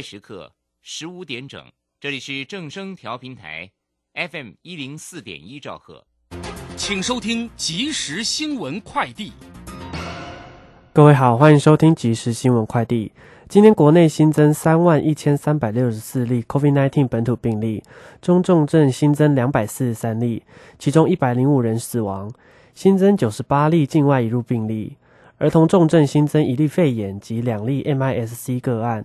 时刻十五点整，这里是正声调频台，FM 一零四点一兆赫，请收听即时新闻快递。各位好，欢迎收听即时新闻快递。今天国内新增三万一千三百六十四例 COVID-19 本土病例，中重症新增两百四十三例，其中一百零五人死亡，新增九十八例境外移入病例。儿童重症新增一例肺炎及两例 MIS-C 个案，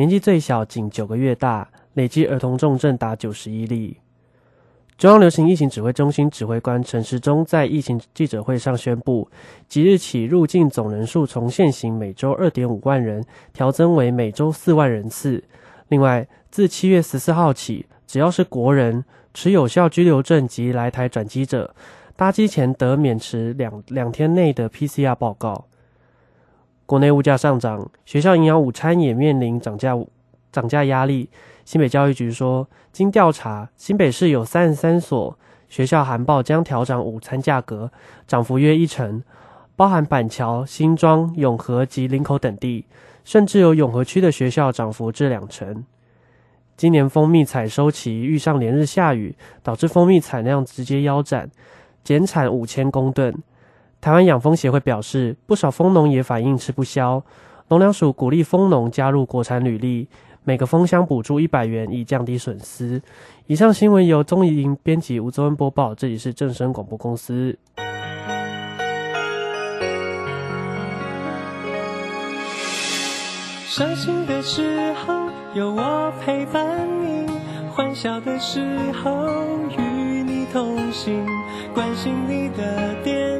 年纪最小仅九个月大，累计儿童重症达九十一例。中央流行疫情指挥中心指挥官陈时中在疫情记者会上宣布，即日起入境总人数从现行每周二点五万人调增为每周四万人次。另外，自七月十四号起，只要是国人持有效居留证及来台转机者，搭机前得免持两两天内的 PCR 报告。国内物价上涨，学校营养午餐也面临涨价涨价压力。新北教育局说，经调查，新北市有三十三所学校函报将调涨午餐价格，涨幅约一成，包含板桥、新庄、永和及林口等地，甚至有永和区的学校涨幅至两成。今年蜂蜜采收期遇上连日下雨，导致蜂蜜产量直接腰斩，减产五千公吨。台湾养蜂协会表示，不少蜂农也反映吃不消。农粮署鼓励蜂农加入国产履历，每个蜂箱补助一百元，以降低损失。以上新闻由钟怡莹编辑，吴泽恩播报。这里是正声广播公司。伤心的时候有我陪伴你，欢笑的时候与你同行，关心你的点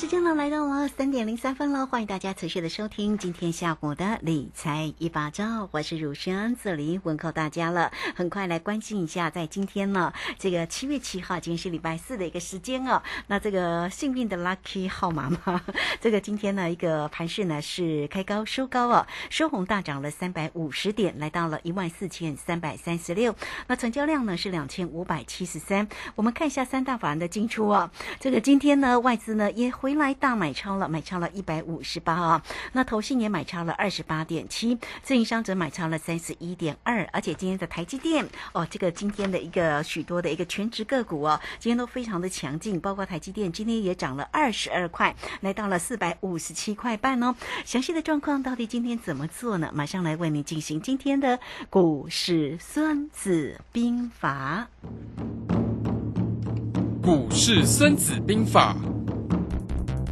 时间呢来到了三点零三分了，欢迎大家持续的收听今天下午的理财一把照，我是汝轩，这里问候大家了。很快来关心一下，在今天呢，这个七月七号，今天是礼拜四的一个时间哦。那这个幸运的 lucky 号码嘛，这个今天呢一个盘势呢是开高收高哦，收红大涨了三百五十点，来到了一万四千三百三十六。那成交量呢是两千五百七十三。我们看一下三大法人的进出哦，这个今天呢外资呢。也回来大买超了，买超了一百五十八啊。那投信也买超了二十八点七，自营商则买超了三十一点二。而且今天的台积电哦，这个今天的一个许多的一个全职个股哦，今天都非常的强劲，包括台积电今天也涨了二十二块，来到了四百五十七块半哦。详细的状况到底今天怎么做呢？马上来为您进行今天的股市孙子兵法。股市孙子兵法。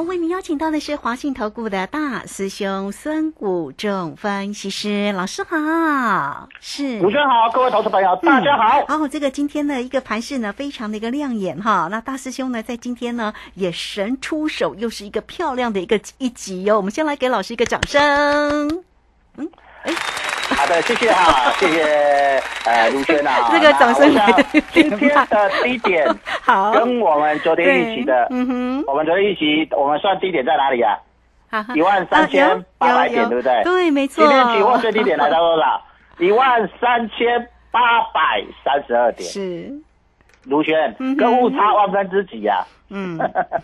好，为您邀请到的是华信投顾的大师兄孙谷仲分析师老师好，是股轩好，各位投资朋友大家好。好，这个今天的一个盘势呢，非常的一个亮眼哈。那大师兄呢，在今天呢也神出手，又是一个漂亮的一个一集哟。我们先来给老师一个掌声。嗯，哎。谢谢哈，谢谢呃卢轩啊。这个掌声来的今天。的低点 好，跟我们昨天一起的，嗯哼，我们昨天一起，我们算低点在哪里啊？一万三千八百点，对不对？对，没错。今天期货最低点来到多少？一万三千八百三十二点。是，卢轩跟误差万分之几呀、嗯，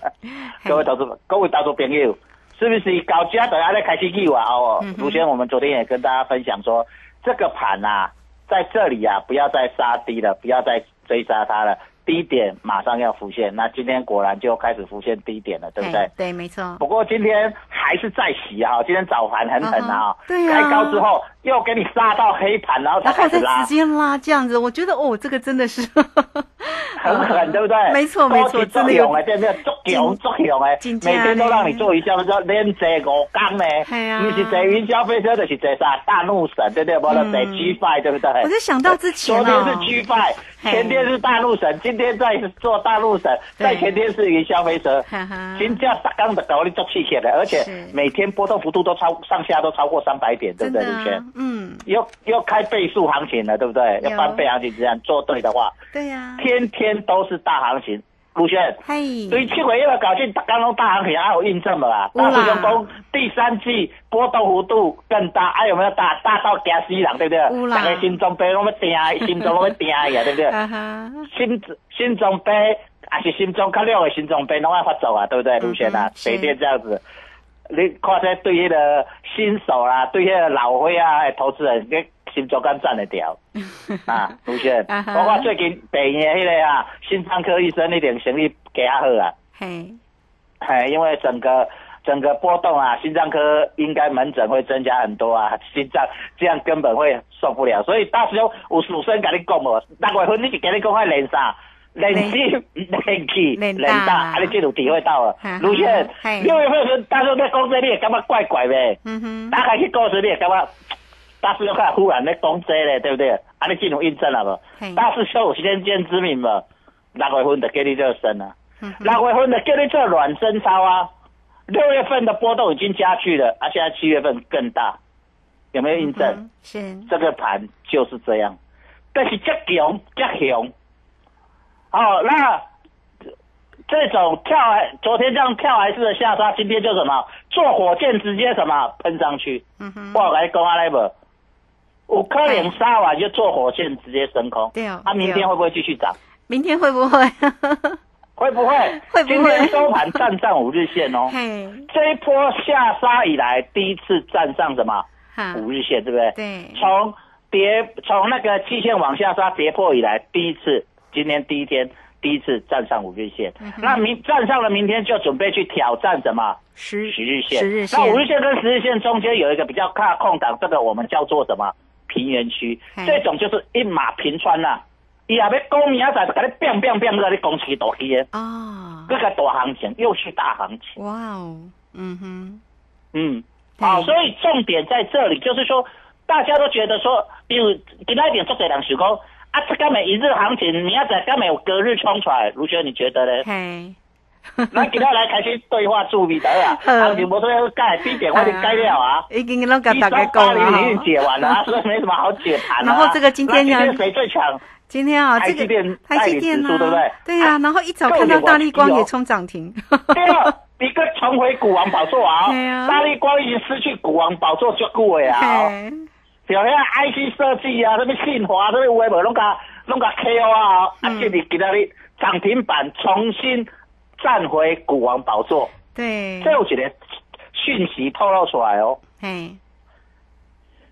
各位投资各位投资朋友，是不是搞家等下再开始去玩哦嗯？哼卢轩，我们昨天也跟大家分享说，这个盘啊，在这里啊，不要再杀低了，不要再追杀它了，低点马上要浮现。那今天果然就开始浮现低点了，对不对？对，没错。不过今天还是在洗啊，今天早盘很狠啊开高之后又给你杀到黑盘，然后才然后再开始拉直，接拉这样子，我觉得哦，这个真的是 很狠，对不对？没错没错真的有对不对？足强足强哎，每天都让你做一下，说连坐五天呢你是坐云霄飞车，就是坐啥大怒神，对不对？无了坐 G Five，对不对？我就想到之前哦昨天是 G Five，前天是大怒神，今天在做大怒神，对再前天是云霄飞车。哈哈，金价打刚的搞你做气血的，而且每天波动幅度都超上下都超过三百点，对不对，真的卢轩啊？，嗯，又又开倍数行情了，对不对？要翻倍行情，这样做对的话，对呀，天天都是大行情。卢轩，嘿，对七月一号搞进刚刚大行情，还有印证了啊？有啦大师兄讲第三季波动幅度更大，还、有没有大？大到惊死人，对不对大家心中悲拢要定，心中拢要定呀，对不对？哈哈，心心中悲，还是心中较亮的心中悲，拢要发走啊，对不对？卢轩啊，是北电这样子，你看这对迄个新手啦、对迄个老伙啊的投资人，你心中敢站得掉 啊？卢轩，啊哈包括最近北医的迄个啊，心脏科医生那点生意加较好啊，嘿，嘿，因为整个。整个波动啊，心脏科应该门诊会增加很多啊，心脏这样根本会受不了。所以大师兄有事先跟你讲哦，六月份你是跟你讲要练啥？练心、练气、冷大啊，你这有体会到了。卢轩嘿，六月份的时候大师在讲这，你也感觉怪怪呗？嗯哼，打开去公司，你也感觉大师兄看忽然在讲这嘞，对不对？啊，你进入印证了无嘿？大师兄有先见之明无？六月份就给你这升啊。六月份的叫你做暖身操啊，六月份的波动已经加剧了，啊，现在七月份更大，有没有印证？嗯是，这个盘就是这样，但是这强这强，哦，那这种跳海，昨天这样跳海式的下杀，今天就什么？坐火箭直接什么喷上去，嗯哼，我有跟你讲啊，那不，有可能杀完就坐火箭直接升空，对哦啊，明对哦天会不会继续涨？明天会不会？会不会？会不会？今天收盘站上五日线哦。嘿，这一波下杀以来，第一次站上什么，五日线，对不对？对，从跌从那个期线往下杀跌破以来，第一次，今天第一天第一次站上五日线。嗯那明站上了，明天就准备去挑战什么？十十日线。十日线。那五日线跟十日线中间有一个比较大空档，这个我们叫做什么？平原区？这种就是一马平川呐、伊也要讲明仔载，就给你变变变，给你攻起大起的，哦，这个大行情。又是大行情。哇哦，嗯哼，嗯，对好，所以重点在这里，就是说，大家都觉得说，比如今天一点做这两时工啊，这根本一日行情，你要在根本有隔日冲出来，卢轩你觉得呢？嘿，那今天来开始对话注意的啊，好行情不是要改，低点我就改了啊。已经拢跟一大家讲了已经。解完了啊，所以没什么好解盘了啊。然后这个今天呢谁最强？今天啊，这个台积电代理指数对不对对呀，啊然后一早看到大力光也冲涨停，对啊，一个重回股王宝座啊！大力光已经失去股王宝座就久的啊。嘿，像遐 IC 设计啊，什么信华，什么有诶无，拢甲拢甲 KO 啊，啊，嗯今日今仔日涨停板重新站回股王宝座，对。这，有一个讯息透露出来哦。嘿，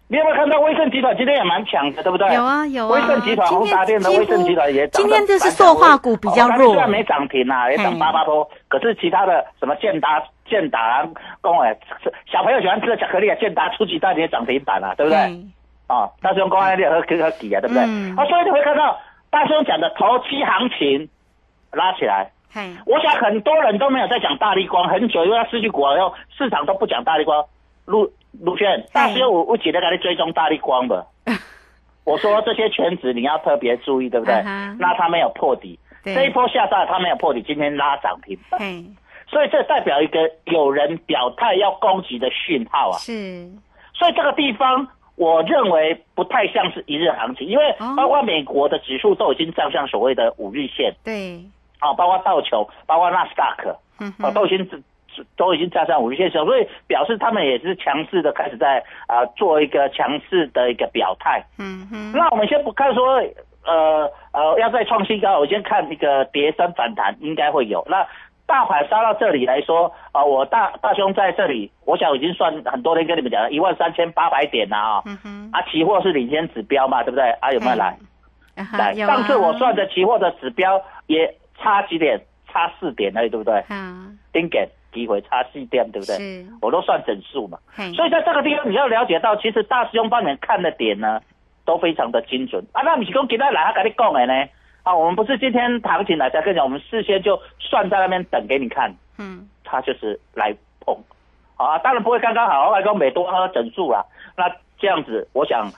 你有没有看到威盛集团今天也蛮强的，对不对？有啊有啊。威盛集团、宏达电的威盛集团也涨得今天就是塑化股比较弱。虽然没涨停啊，也涨八八多，可是其他的什么建达、建达啊、公哎，小朋友喜欢吃的巧克力啊，建达初级大跌涨停板啊，对不对？嘿啊，大师兄公安的和和和底啊，对不对？嗯啊，所以你会看到大师兄讲的投机行情拉起来。嘿，我想很多人都没有在讲大力光，很久因为他失去股王以后，市场都不讲大力光。陆陆轩，大师兄我我记得给你追踪大力光的。我说这些圈子你要特别注意，对不对？那他没有破底，对这一波下杀它没有破底，今天拉涨停所以这代表一个有人表态要攻击的讯号啊。是，所以这个地方我认为不太像是一日行情，因为哦包括美国的指数都已经站上所谓的五日线，对，啊，包括道琼，包括纳斯达克，啊，嗯哼，都已经都已经站上五日线所以表示他们也是强势的开始在啊、呃做一个强势的一个表态。嗯哼，那我们先不看说呃呃要再创新高，我先看一个跌升反弹应该会有。那大盘杀到这里来说啊、我大大兄在这里，我想已经算很多人跟你们讲了，一万三千八百点了啊、啊，期货是领先指标嘛，对不对？啊，有没有来？来，啊上次我算的期货的指标也差几点，差四点而已，对不对？嗯，丁给机会差四点，对不对？是，我都算整数嘛。嘿，所以在这个地方，你要了解到，其实大师兄帮你们看的点呢，都非常的精准啊。那你是讲今天来他跟你讲的呢？啊，我们不是今天行情来才跟你讲，我们事先就算在那边等给你看，嗯，他就是来碰。啊，当然不会刚刚好，我来讲每多喝整数啦。那这样子，我想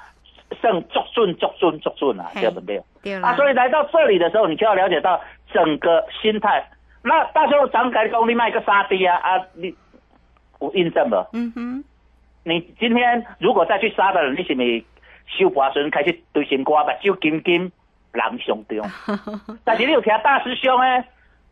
胜足顺足顺足顺啊，这样子没有。啊，所以来到这里的时候，你就要了解到整个心态。那大兄常改讲，你卖个杀低啊啊，你有印证不？嗯哼，你今天如果再去杀的人，你是不是收盘时开始对心肝目睭金金人上中？但是你有听大师兄诶，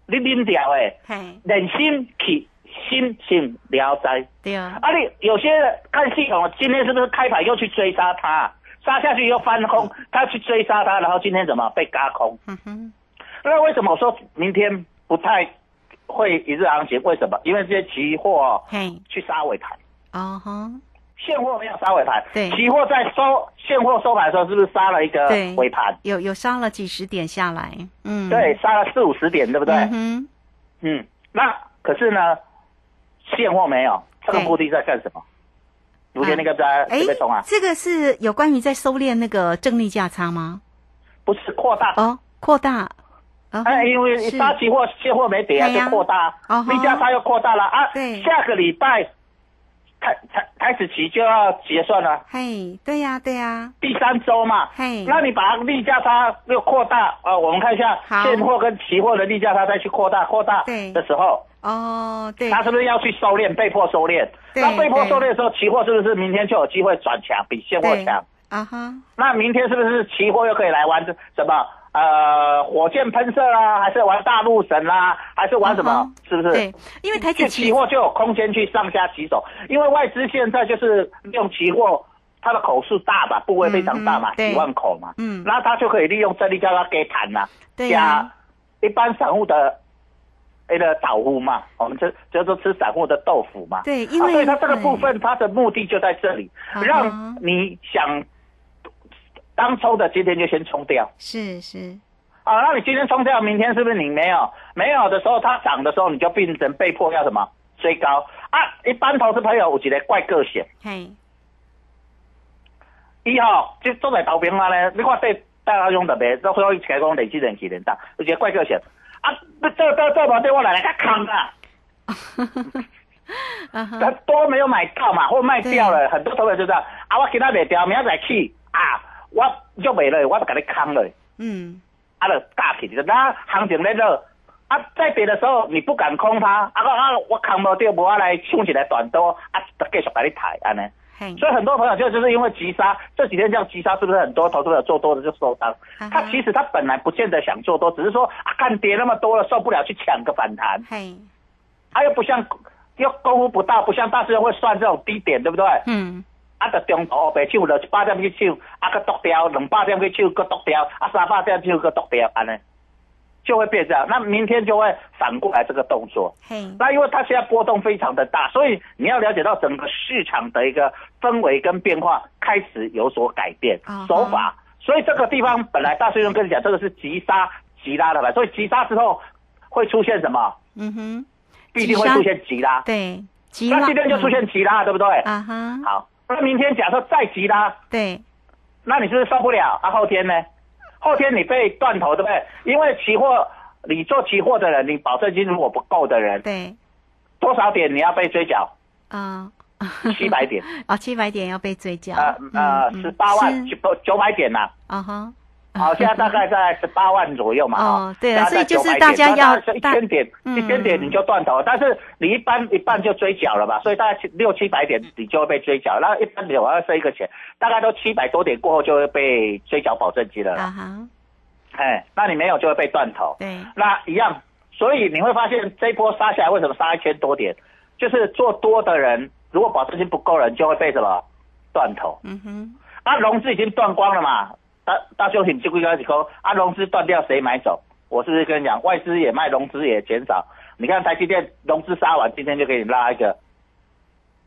你啉掉诶，嘿，人心去心性聊斋。对啊，啊，你有些看系统，今天是不是开盘又去追杀他？杀下去又翻空，他去追杀他，然后今天怎么被嘎空？嗯哼，那为什么我说明天不太会一日行情？为什么？因为这些期货哦嘿，去杀尾盘，哦哈，现货没有杀尾盘，对期货在收现货收盘的时候是不是杀了一个尾盘？有有杀了几十点下来，嗯，对，，杀了四五十点，对不对？嗯哼，嗯，那可是呢，现货没有，这个目的在干什么？昨天那个在哎这边冲啊，，这个是有关于在收敛那个正利价差吗？不是扩大。哦，扩大，哦哎，因为是杀期货现货没跌啊，就扩大利价差又扩大了啊。对下个礼拜开开开始起就要结算了，嘿，对呀，对呀，第三周嘛。嘿，那你把利价差又扩大，呃，我们看一下现货跟期货的利价差再去扩大扩大对。的时候，哦，对，它是不是要去收敛，被迫收敛？对那被迫收敛的时候，期货是不是明天就有机会转强，比现货强？啊哈，那明天是不是期货又可以来玩？什么？呃，火箭喷射啦，还是玩大陆神啦，还是玩什么？是不是？对，因为台子去期货就有空间去上下起手，因为外资现在就是用期货，它的口数大嘛，部位非常大嘛，几万口嘛，嗯。那它就可以利用这里叫它给盘呐，对。呀加一般散户的那个导呼嘛，我们就叫做吃散户的豆腐嘛，对，因为啊所以它这个部分它的目的就在这里，让你想当冲的今天就先冲掉。是是，啊，那你今天冲掉，明天是不是你没有？没有的时候，它涨的时候，你就变成被迫要什么？追高。啊？一般投资朋友有一个怪个性，嘿，伊吼就做在投屏啊咧，你看对大家用特别，都所以起来讲累积人气人大，有一个怪个性。啊，这这这这无对我来来较坑啊，啊哈。他，多没有买到嘛，或卖掉了，很多投资就这样啊，我今仔卖掉，明仔再去啊，我就没了，我就给你坑了。嗯，啊，就大起的，那行情在热，啊，在跌的时候你不敢空它，啊，啊，我扛不掉，我来冲起来短多，啊，就继续把你抬，安尼。嘿，所以很多朋友就就是因为急杀，这几天这样急杀，是不是很多投资者做多的就受伤？啊他其实他本来不见得想做多，只是说啊，看跌那么多了，受不了去抢个反弹，嘿，啊，又不像又功夫不大，不像大师兄会算这种低点，对不对？嗯，啊，就中途白抢了一百点去抢，啊，个剁掉，两百点去抢，个剁掉，啊，三百点抢，个剁掉，安尼就会变这样。那明天就会反过来这个动作。嘿，那因为它现在波动非常的大，所以你要了解到整个市场的一个氛围跟变化开始有所改变手法。所以这个地方本来大师兄跟你讲，这个是急杀急拉的吧？所以急杀之后会出现什么？嗯哼，必定会出现急拉。对，急拉那今天就出现急拉，对不对？啊哈，好，那明天假设再急拉，对，那你是不是受不了？啊，后天呢？后天你被断头，对不对？因为期货，你做期货的人，你保证金如果不够的人，对，多少点你要被追缴？啊，七百点，哦，七百点要被追缴，呃呃，嗯十八万是。九九百点呐、啊哈，好，现在大概在十八万左右嘛。哦对了大概所以就是大家要一千点，嗯一千点你就断头，但是你一般一半就追缴了吧，所以大概七六七百点你就会被追缴，然后一般我要设一个钱，大概都七百多点过后就会被追缴保证金了啦。啊哈，哎，那你没有就会被断头。对，那一样，所以你会发现这一波杀下来，为什么杀一千多点？就是做多的人，如果保证金不够的人，就会被什么断头。嗯哼，啊，融资已经断光了嘛，大大兄弟就归开始说，啊，融资断掉谁买走？我是不是跟你讲，外资也卖，融资也减少？你看台积电融资杀完，今天就给你拉一个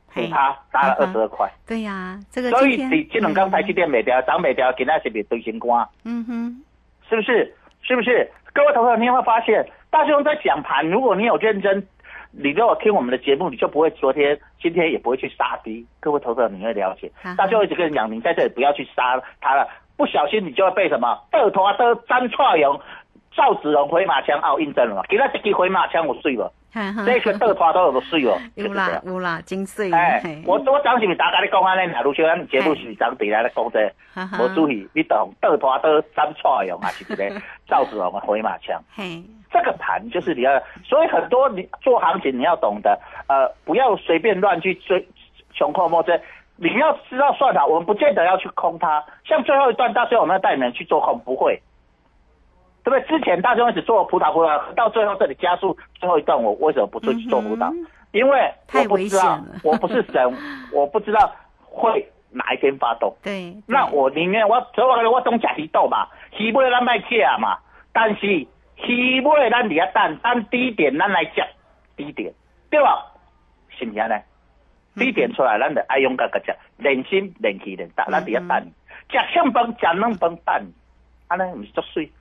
嘿五趴，拉了二十二块。对呀，这个所以你这两刚台积电没掉，涨没掉，今天是不是堆新光？嗯哼，是不是？是不是？各位投资者，你有没有发现，大师兄在讲盘，如果你有认真，你如果听我们的节目，你就不会昨天、今天也不会去杀低。各位投资者，你会了解大师兄一直跟你讲，你在这里不要去杀它了，不小心你就会被什么二拖的张创勇、赵子龙回马枪奥印证了嘛？给他这支回马枪我睡了，这个二拖都有睡了，就 有啦。有啦，金穗，哎，我我当时是大家咧讲安尼，假如像咱节目是当地来咧讲这哈哈个，无注意，你等倒拖倒三串用啊，是不是 赵子龙啊回马枪。嘿，这个盘就是你要，所以很多你做行情你要懂得，呃，不要随便乱去追穷寇莫追。你要知道算好，我们不见得要去空它。像最后一段，到时候我们要带你们去做空，不会，对不对？之前大家一直做葡萄葡萄，到最后这里加速最后一段，我为什么不去做葡萄？嗯因为我不知道 我不是神，我不知道会哪一天发动。对，那我宁愿我所以我我总食鱼豆嘛，鱼尾咱卖食嘛，但是鱼尾咱伫遐等，等低点咱来讲低点，对吧？是不是安尼？低点出来，咱就爱勇敢个食，人心人气人大，咱伫遐等，食香饭食软饭等，安尼唔是足水，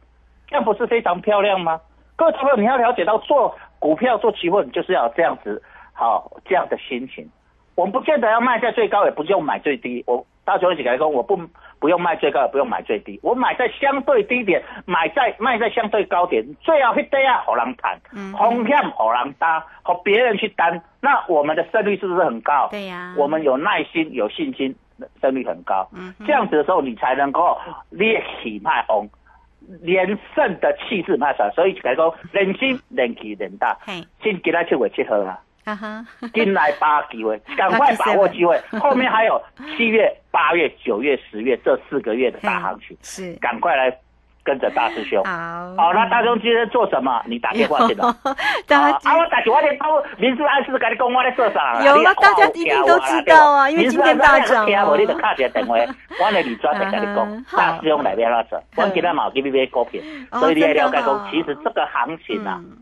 这样不是非常漂亮吗？各位朋友，你要了解到做股票做期货，你就是要这样子好这样的心情。我们不见得要卖在最高，也不用买最低。我大雄一起来说，我不不用卖最高，也不用买最低，我买在相对低点，买在卖在相对高点，最好迄底啊，好人谈，嗯风险好人担，和别人去担，那我们的胜率是不是很高？对呀我们有耐心、有信心，胜率很高。嗯这样子的时候，你才能够烈气卖红。连胜的气势卖出来，所以来讲，人心、人气、人大，嘿，先给他七月七号啊。进来 把握机会，赶快把握机会。后面还有七月、八月、九月、十月这四个月的大行情，是，赶快来跟着大师兄。好，好，那大师兄今天做什么？你打电话去了。大家啊，我打电话电话，明示暗示跟你讲我在做啥？啦。有了大家一定都知道啊因为今天大涨啊。明示暗示听无你就打一个电话，我来你专门跟你嗯讲，好。大师兄来边那做，我今天冇给你买股票，哦所以你也了解讲，其实这个行情啊，嗯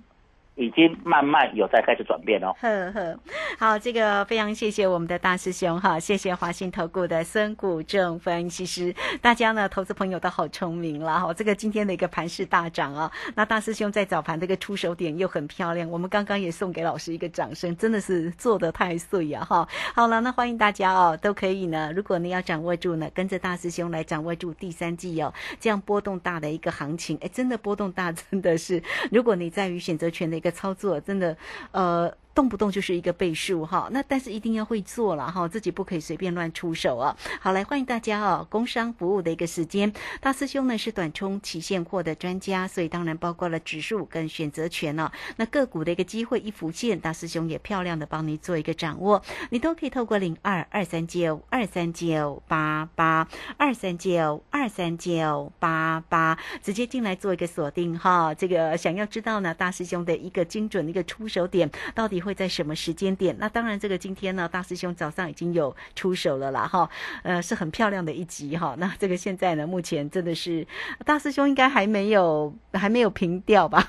已经慢慢有在开始转变哦。呵呵，好，这个非常谢谢我们的大师兄哈，谢谢华信投顾的孙谷正分析师，大家呢投资朋友都好聪明了哈，这个今天的一个盘势大涨啊，那大师兄在早盘这个出手点又很漂亮，我们刚刚也送给老师一个掌声，真的是做的太碎呀、哈。好了，那欢迎大家哦，都可以呢，如果你要掌握住呢，跟着大师兄来掌握住第三季哦，这样波动大的一个行情，哎，真的波动大，真的是，如果你在于选择权的个操作，真的，呃。动不动就是一个倍数哈，那但是一定要会做了哈，自己不可以随便乱出手啊。好，来欢迎大家哦，工商服务的一个时间，大师兄呢是短冲期现货的专家，所以当然包括了指数跟选择权哦。那个股的一个机会一浮现，大师兄也漂亮的帮你做一个掌握，你都可以透过零二二三九二三九八八二三九二三九八八直接进来做一个锁定哈。这个想要知道呢，大师兄的一个精准的一个出手点到底会在什么时间点？那当然，这个今天呢，大师兄早上已经有出手了啦哈，呃，是很漂亮的一集哈。那这个现在呢，目前真的是大师兄应该还没有还没有平掉吧？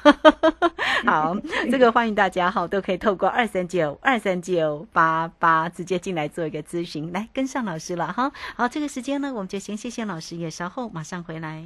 好，这个欢迎大家哈，都可以透过二三九二三九八八直接进来做一个咨询，来跟上老师了哈。好，这个时间呢，我们就先谢谢老师，也稍后马上回来。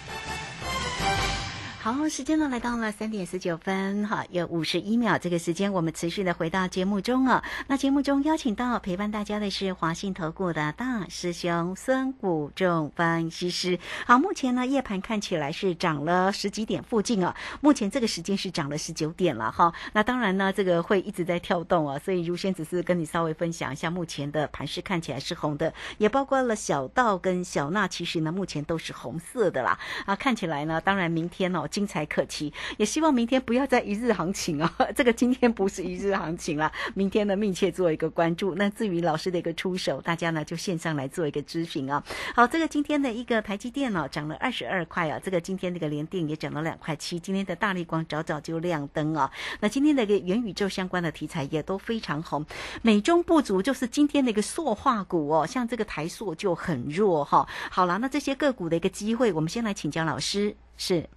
好，时间呢来到了三点十九分，哈，有五十一秒。这个时间我们持续的回到节目中啊。那节目中邀请到陪伴大家的是华信投顾的大师兄孙谷仲分析师。好，目前呢夜盘看起来是涨了十几点附近啊。目前这个时间是涨了十九点了哈。那当然呢，这个会一直在跳动啊。所以如先只是跟你稍微分享一下，目前的盘势看起来是红的，也包括了小道跟小娜，其实呢目前都是红色的啦。啊，看起来呢，当然明天哦。精彩可期，也希望明天不要再一日行情啊！这个今天不是一日行情了，明天呢密切做一个关注。那至于老师的一个出手，大家呢就线上来做一个咨询啊。好，这个今天的一个台积电呢涨了二十二块啊，这个今天这个联电也涨了两块七。今天的大力光早早就亮灯啊。那今天的一个元宇宙相关的题材也都非常红。美中不足就是今天的一个塑化股哦，像这个台塑就很弱哈。好了，那这些个股的一个机会，我们先来请教老师是。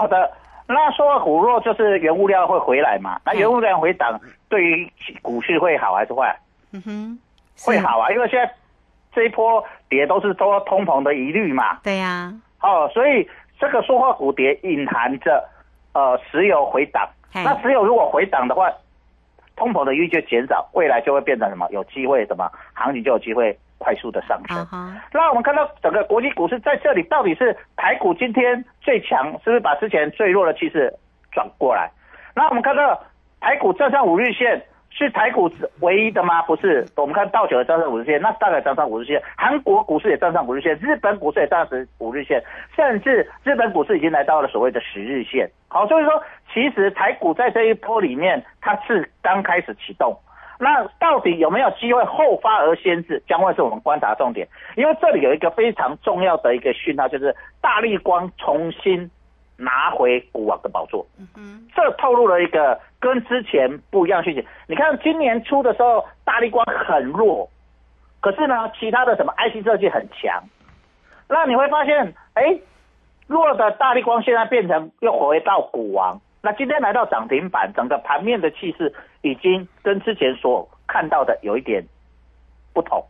好的，那说股弱就是原物料会回来嘛？那原物料回档，对于股市会好还是坏？嗯哼，会好啊，因为现在这一波跌都是多通膨的疑虑嘛。对呀。哦，所以这个说话股跌隐含着呃石油回档。那石油如果回档的话，通膨的疑虑就减少，未来就会变成什么？有机会什么行情就有机会。快速的上升，那我们看到整个国际股市在这里到底是台股今天最强，是不是把之前最弱的趋势转过来？那我们看到台股站上五日线是台股唯一的吗？不是，我们看道琼站上五日线，那大概站上五日线，韩国股市也站上五日线，日本股市也站上五日线，甚至日本股市已经来到了所谓的十日线。好，所以说其实台股在这一波里面，它是刚开始启动。那到底有没有机会后发而先至，将会是我们观察重点。因为这里有一个非常重要的一个讯号，就是大力光重新拿回股王的宝座。嗯哼，这透露了一个跟之前不一样讯息。你看今年初的时候，大力光很弱，可是呢，其他的什么 IC 设计很强。那你会发现，哎，弱的大力光现在变成又回到股王。那今天来到涨停板，整个盘面的气势已经跟之前所看到的有一点不同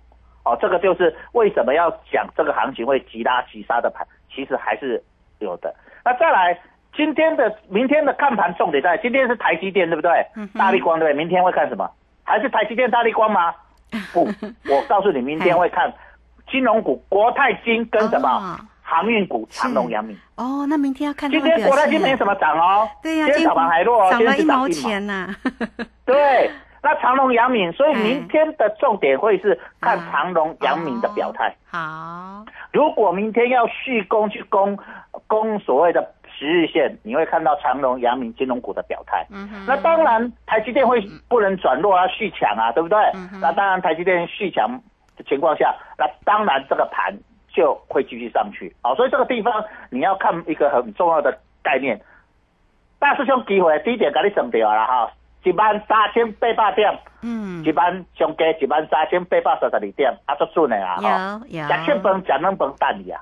哦。这个就是为什么要讲这个行情会急拉急杀的盘，其实还是有的。那再来，今天的、明天的看盘重点在今天是台积电，对不对？大力光对不对？明天会看什么？还是台积电、大力光吗？不，我告诉你，明天会看金融股国泰金跟什么？航运股长隆、阳明哦，那明天要看今天国泰金没什么涨哦，对呀，今天早盘还弱，涨了一毛钱呐。对，那长隆、阳明，所以明天的重点会是看长隆、阳明的表态。好，如果明天要续攻去攻攻所谓的十日线，你会看到长隆、阳明金融股的表态。嗯哼，那当然台积电会不能转弱啊，续强啊，对不对？那当然台积电续强的情况下，那当然这个盘。就会继续上去，好，所以这个地方你要看一个很重要的概念。大师兄机会低点给你省掉了哈，一万三千八百点，嗯，一万上加一万三千八百三十二点，啊，足准的啊，有有。吃欠饭吃冷饭等你啊，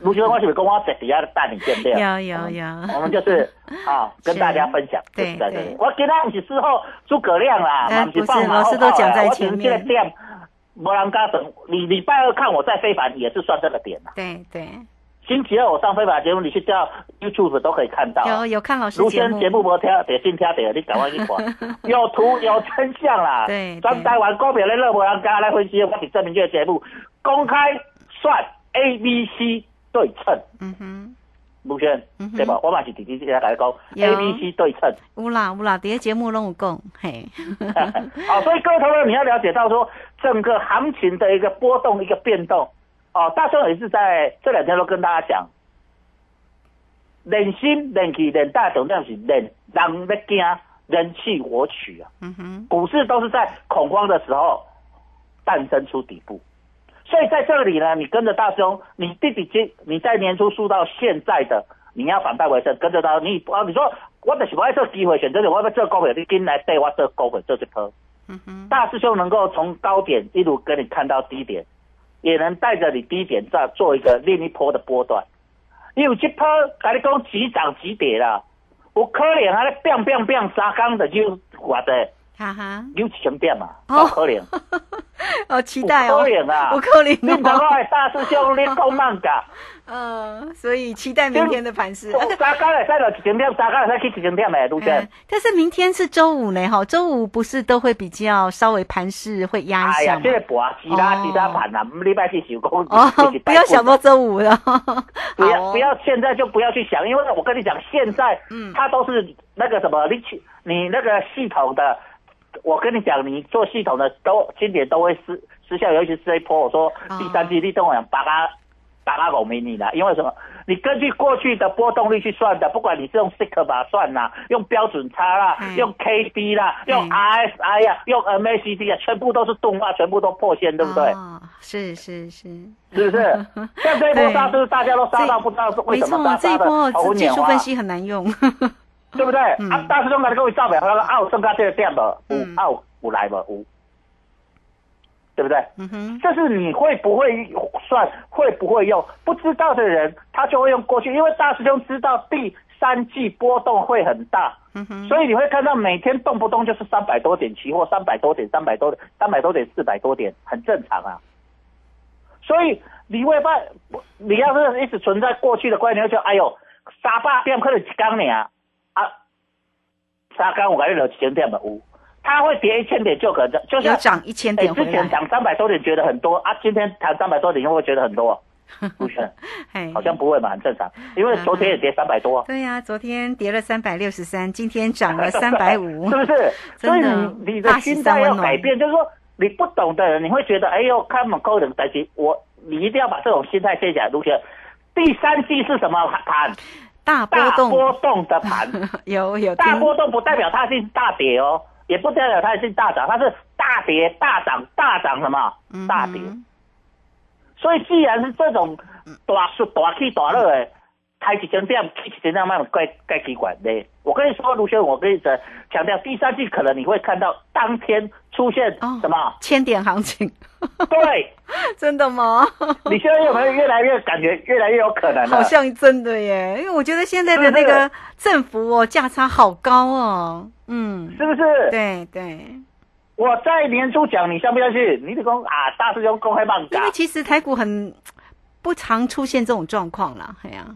卢先生我是不是跟我在底下等你见面？有有有。我们就是啊，跟大家分享。对对。我今天不是事后诸葛亮啦，不是老师都讲在前面。摩兰嘎等，你礼拜二看我在非凡也是算这个点呐。对对，星期二我上非凡节目，你去叫 YouTube 都可以看到。有有看老师节目。节目无听，得先听得，你赶快去看。有图有真相啦。对。专台湾股票的乐摩兰嘎来分析，我是证明这个节目公开算 A、B、C 对称。嗯哼。卢轩，对吧？我嘛是直接在来讲 A、B、C 对称。有啦有啦，底下节目拢有讲，嘿。好，所以各位同学，你要了解到说，整个行情的一个波动、一个变动，哦，大兄也是在这两天都跟大家讲，人心、人气、人大，总量是人人在惊，人气我取啊。嗯哼。股市都是在恐慌的时候诞生出底部。所以在这里呢，你跟着大师兄，你弟弟接你在年初输到现在的，你要反败为胜，跟着他，你啊，你说我的喜欢这机会选择你，我要做高位，你进来对我做高位，做这波。嗯哼，大师兄能够从高点一路跟你看到低点，也能带着你低点再做一个另一波的波段。因为这波跟你讲急涨急跌啦，我可怜啊，变变变三缸的就我的，哈哈，有千点嘛，好可怜。哦，期待哦，可能啊，有可能你怎么会大师兄你讲慢噶？嗯，所以期待明天的盘势。三更会使落一千点，大家会使去一千点的，卢轩。但是明天是周五呢，哈，周五不是都会比较稍微盘势会压一下吗？哎呀，这个盘其他其他盘啊，礼拜四收工。哦，不要想到周五了。不要不要，现在就不要去想，因为我跟你讲，现在嗯，它都是那个什么，你去你那个系统的，我跟你讲，你做系统的都今年都会失失效，尤其是这一波，我说第三季你等我讲把它。打拉狗迷你的，因为什么？你根据过去的波动率去算的，不管你是用 Sigma 算啦，用标准差啦，用 K D 啦，用 R S I 呀，用 M A C D 啊，全部都是动画，全部都破线，对不对？啊，是是是，是不是？像这一波杀是大家都杀到不知道是为什么杀这一波技术分析很难用，对不对？啊，大师兄来跟我照表，他说啊，我剩下这个点无，有啊有来无有。对不对？嗯哼，这是你会不会算，会不会用？不知道的人，他就会用过去，因为大师兄知道第三季波动会很大，嗯哼，所以你会看到每天动不动就是三百多点期货，三百多点，三百多点，三百多点，四百多点，很正常啊。所以你会发，你要是一直存在过去的观念，就哎呦，傻爸变可能一缸呢啊，三缸我感觉有千点吧，五。它会跌一千点就可能，就是涨一千点。之前涨三百多点觉得很多啊，今天涨三百多点会不会觉得很多？不是，好像不会嘛，很正常。因为昨天也跌三百多。对呀，昨天跌了三百六十三，今天涨了三百五，是不是？所以你你的心态要改变，就是说你不懂的人，你会觉得哎呦，看嘛高冷担心我，你一定要把这种心态卸下来。卢学，第三季是什么盘？大波动。波动的盘，有有大波动不代表它是大跌哦。也不代表它是大涨，它是大跌大涨大涨什么？大跌，所以既然是这种大速大起短落的，开几千点，开几千点，慢慢盖盖奇怪的。我跟你说，卢学，我跟你强调，第三季可能你会看到当天出现什么千点行情。对，真的吗？你现在有没有越来越感觉越来越有可能？好像真的耶，因为我觉得现在的那个政府哦价差好高哦。嗯，是不是？对对，我在年初讲，你相不相信？你得讲啊，大师兄公开放因为其实台股很不常出现这种状况啦，哎呀。啊，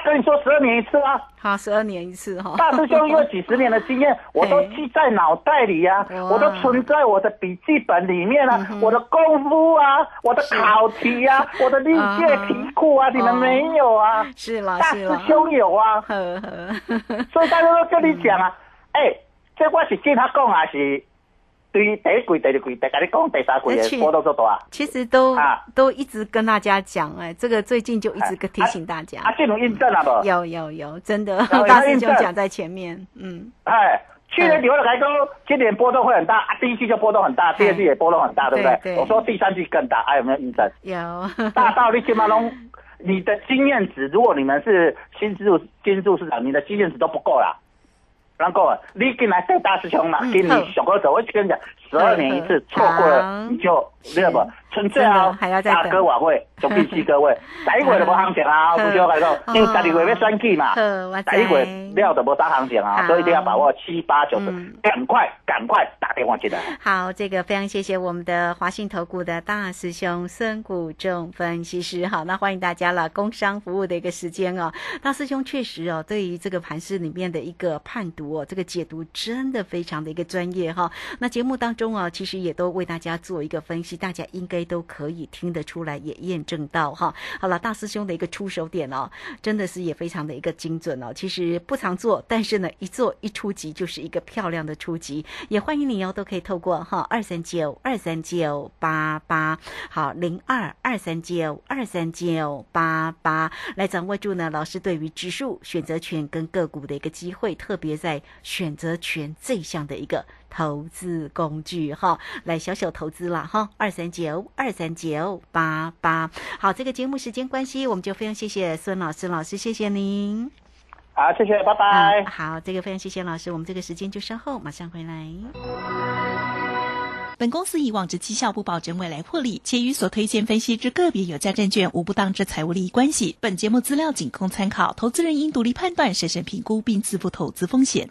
跟你说十二年一次啊，好，十二年一次哈。大师兄因为几十年的经验，我都记在脑袋里呀，我都存在我的笔记本里面啊，我的功夫啊，我的考题呀，我的历届题库啊，你们没有啊？是啦，大师兄有啊，呵呵。所以大家都跟你讲啊。哎，这我是听他讲啊是对第一季、第二季，大家你讲第三季的波动做多啊？其实都啊都一直跟大家讲，哎，这个最近就一直提醒大家。啊，这种印证了不？有有有，真的，大师 就讲在前面，嗯。哎，去年你会来说今年波动会很大，啊，第一季就波动很大，第二季也波动很大，对不对？我说第三季更大，还有没有印证？有。大道理起码拢，你的经验值，如果你们是新入新入市场，你的经验值都不够啦。难过，你今来带大师兄嘛，给你小哥走，我跟你讲，十二年一次，错过了你就那个不，纯粹啊，大哥晚会，总必须各位，第一回就无行情啊，不就来说，因为十二月要选举嘛，第一回料就无啥行情啊，所以一定要把握七八九十，赶快赶快打电话进来。好，这个非常谢谢我们的华信投顾的大师兄孙谷仲分析师，好，那欢迎大家了，工商服务的一个时间哦，大师兄确实哦，对于这个盘市里面的一个判读。哦这个解读真的非常的一个专业哈，那节目当中中啊，其实也都为大家做一个分析，大家应该都可以听得出来，也验证到哈。好了，大师兄的一个出手点哦，真的是也非常的一个精准哦。其实不常做，但是呢，一做一出击就是一个漂亮的出击。也欢迎你哦，都可以透过哈二三九二三九八八好零二二三九二三九八八来掌握住呢。老师对于指数选择权跟个股的一个机会，特别在。选择权这项的一个投资工具哈，来小小投资了哈，二三九二三九八八。好，这个节目时间关系，我们就非常谢谢孙老师，老师谢谢您。好，谢谢，拜拜。好，这个非常谢谢老师，我们这个时间就稍后马上回来。本公司以往之绩效不保证未来获利，且与所推荐分析之个别有价证券无不当之财务利益关系。本节目资料仅供参考，投资人应独立判断、审慎评估并自负投资风险。